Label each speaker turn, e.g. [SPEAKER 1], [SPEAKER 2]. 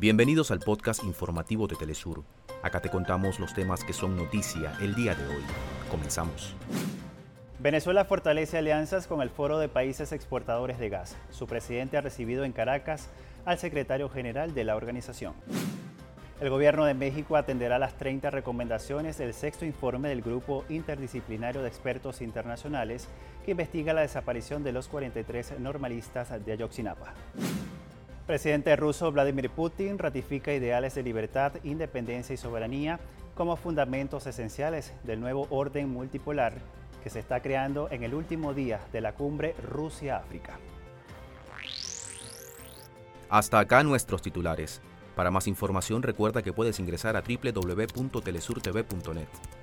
[SPEAKER 1] Bienvenidos al podcast informativo de Telesur. Acá te contamos los temas que son noticia el día de hoy. Comenzamos.
[SPEAKER 2] Venezuela fortalece alianzas con el Foro de Países Exportadores de Gas. Su presidente ha recibido en Caracas al secretario general de la organización. El gobierno de México atenderá las 30 recomendaciones del sexto informe del Grupo Interdisciplinario de Expertos Internacionales que investiga la desaparición de los 43 normalistas de Ayotzinapa. Presidente ruso Vladimir Putin ratifica ideales de libertad, independencia y soberanía como fundamentos esenciales del nuevo orden multipolar que se está creando en el último día de la cumbre Rusia-África.
[SPEAKER 1] Hasta acá nuestros titulares. Para más información recuerda que puedes ingresar a www.telesurtv.net.